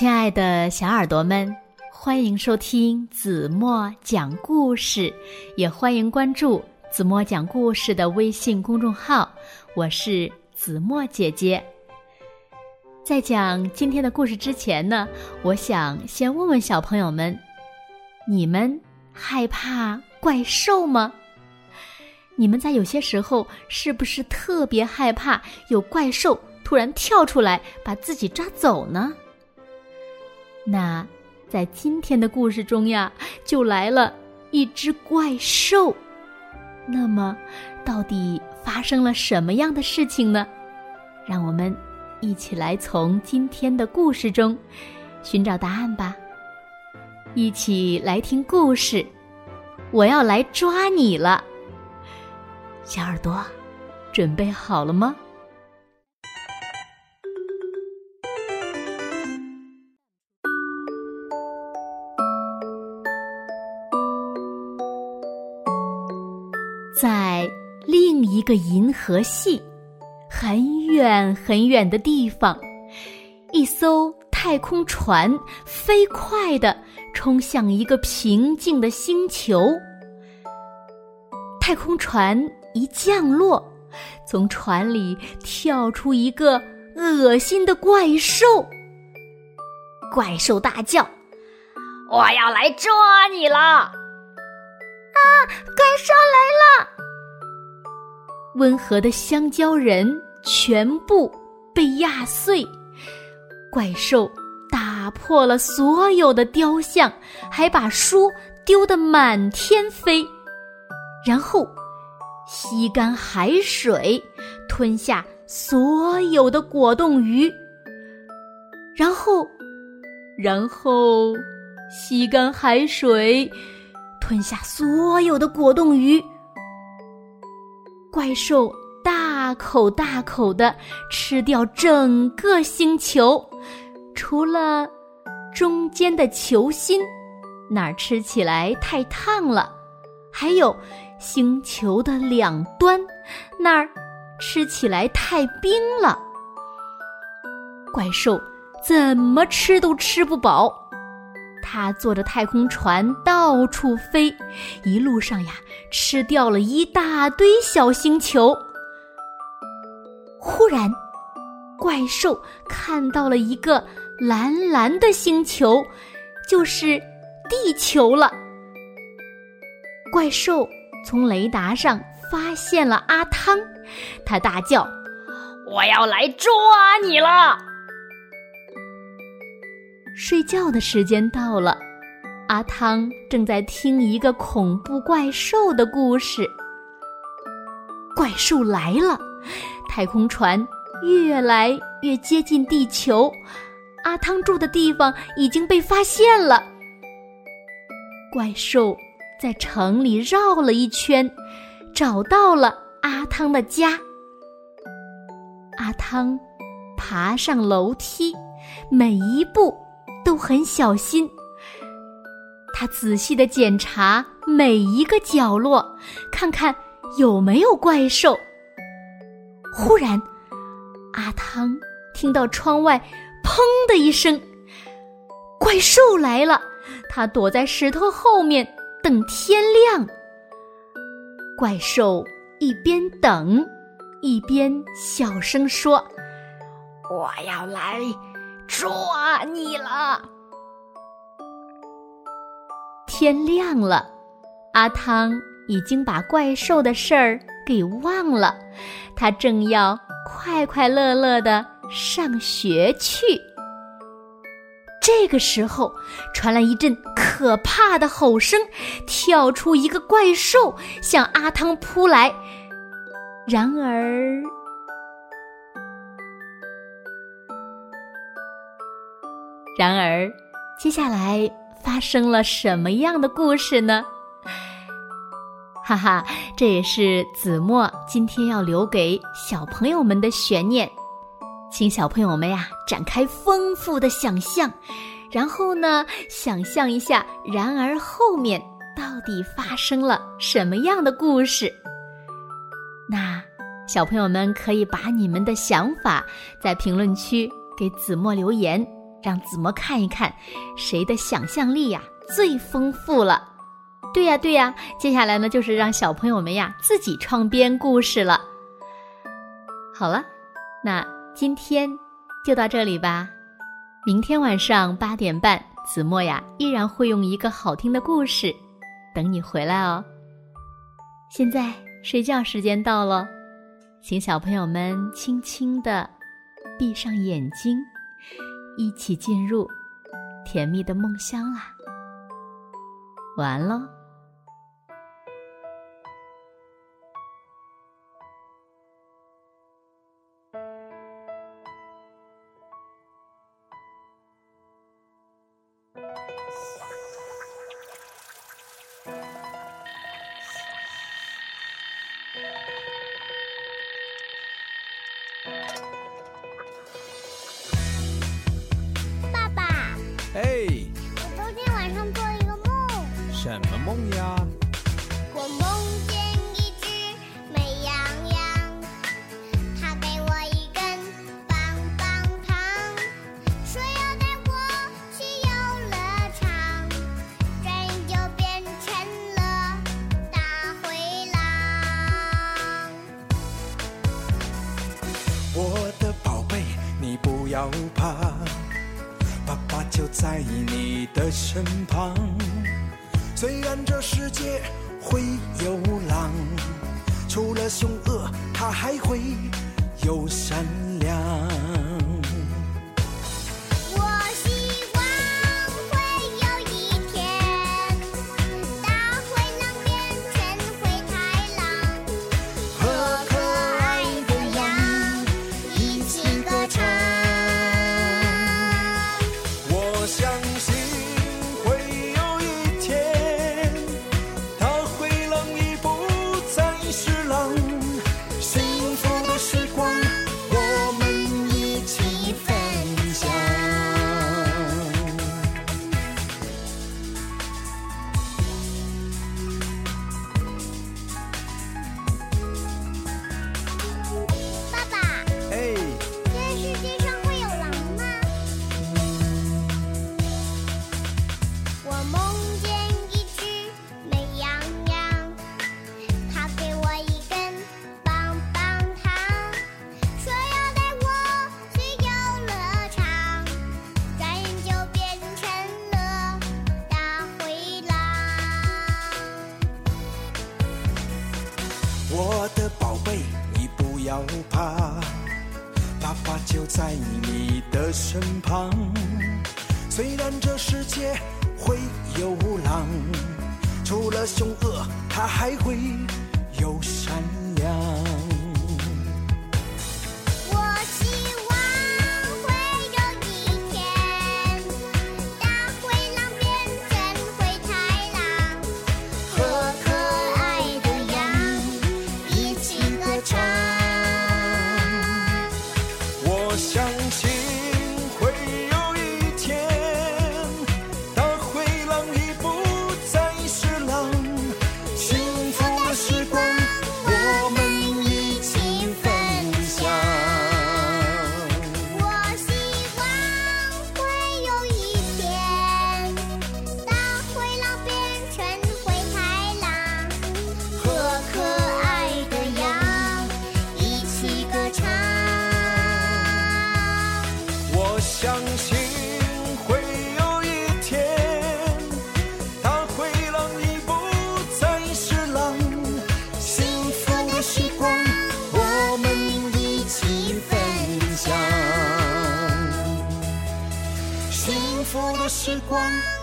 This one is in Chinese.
亲爱的小耳朵们，欢迎收听子墨讲故事，也欢迎关注子墨讲故事的微信公众号。我是子墨姐姐。在讲今天的故事之前呢，我想先问问小朋友们：你们害怕怪兽吗？你们在有些时候是不是特别害怕有怪兽突然跳出来把自己抓走呢？那，在今天的故事中呀，就来了一只怪兽。那么，到底发生了什么样的事情呢？让我们一起来从今天的故事中寻找答案吧。一起来听故事，我要来抓你了，小耳朵，准备好了吗？一个银河系，很远很远的地方，一艘太空船飞快地冲向一个平静的星球。太空船一降落，从船里跳出一个恶心的怪兽。怪兽大叫：“我要来抓你了！”啊！怪兽来了！温和的香蕉人全部被压碎，怪兽打破了所有的雕像，还把书丢得满天飞，然后吸干海水，吞下所有的果冻鱼，然后，然后吸干海水。吞下所有的果冻鱼，怪兽大口大口的吃掉整个星球，除了中间的球心，那儿吃起来太烫了；还有星球的两端，那儿吃起来太冰了。怪兽怎么吃都吃不饱。他坐着太空船到处飞，一路上呀，吃掉了一大堆小星球。忽然，怪兽看到了一个蓝蓝的星球，就是地球了。怪兽从雷达上发现了阿汤，他大叫：“我要来抓你了！”睡觉的时间到了，阿汤正在听一个恐怖怪兽的故事。怪兽来了，太空船越来越接近地球，阿汤住的地方已经被发现了。怪兽在城里绕了一圈，找到了阿汤的家。阿汤爬上楼梯，每一步。都很小心，他仔细的检查每一个角落，看看有没有怪兽。忽然，阿汤听到窗外“砰”的一声，怪兽来了。他躲在石头后面等天亮。怪兽一边等，一边小声说：“我要来。”抓你了！天亮了，阿汤已经把怪兽的事儿给忘了，他正要快快乐乐的上学去。这个时候，传来一阵可怕的吼声，跳出一个怪兽向阿汤扑来。然而。然而，接下来发生了什么样的故事呢？哈哈，这也是子墨今天要留给小朋友们的悬念，请小朋友们呀展开丰富的想象，然后呢，想象一下，然而后面到底发生了什么样的故事？那小朋友们可以把你们的想法在评论区给子墨留言。让子墨看一看谁的想象力呀最丰富了。对呀，对呀，接下来呢就是让小朋友们呀自己创编故事了。好了，那今天就到这里吧。明天晚上八点半，子墨呀依然会用一个好听的故事等你回来哦。现在睡觉时间到了，请小朋友们轻轻的闭上眼睛，一起进入甜蜜的梦乡啦。晚安喽。什么梦呀？我梦见一只美羊羊，它给我一根棒棒糖，说要带我去游乐场，转眼就变成了大灰狼。我的宝贝，你不要怕，爸爸就在你的身旁。虽然这世界会有狼，除了凶恶，它还会有善良。怕，爸爸就在你的身旁。虽然这世界会有狼，除了凶恶，他还会有善良。时光。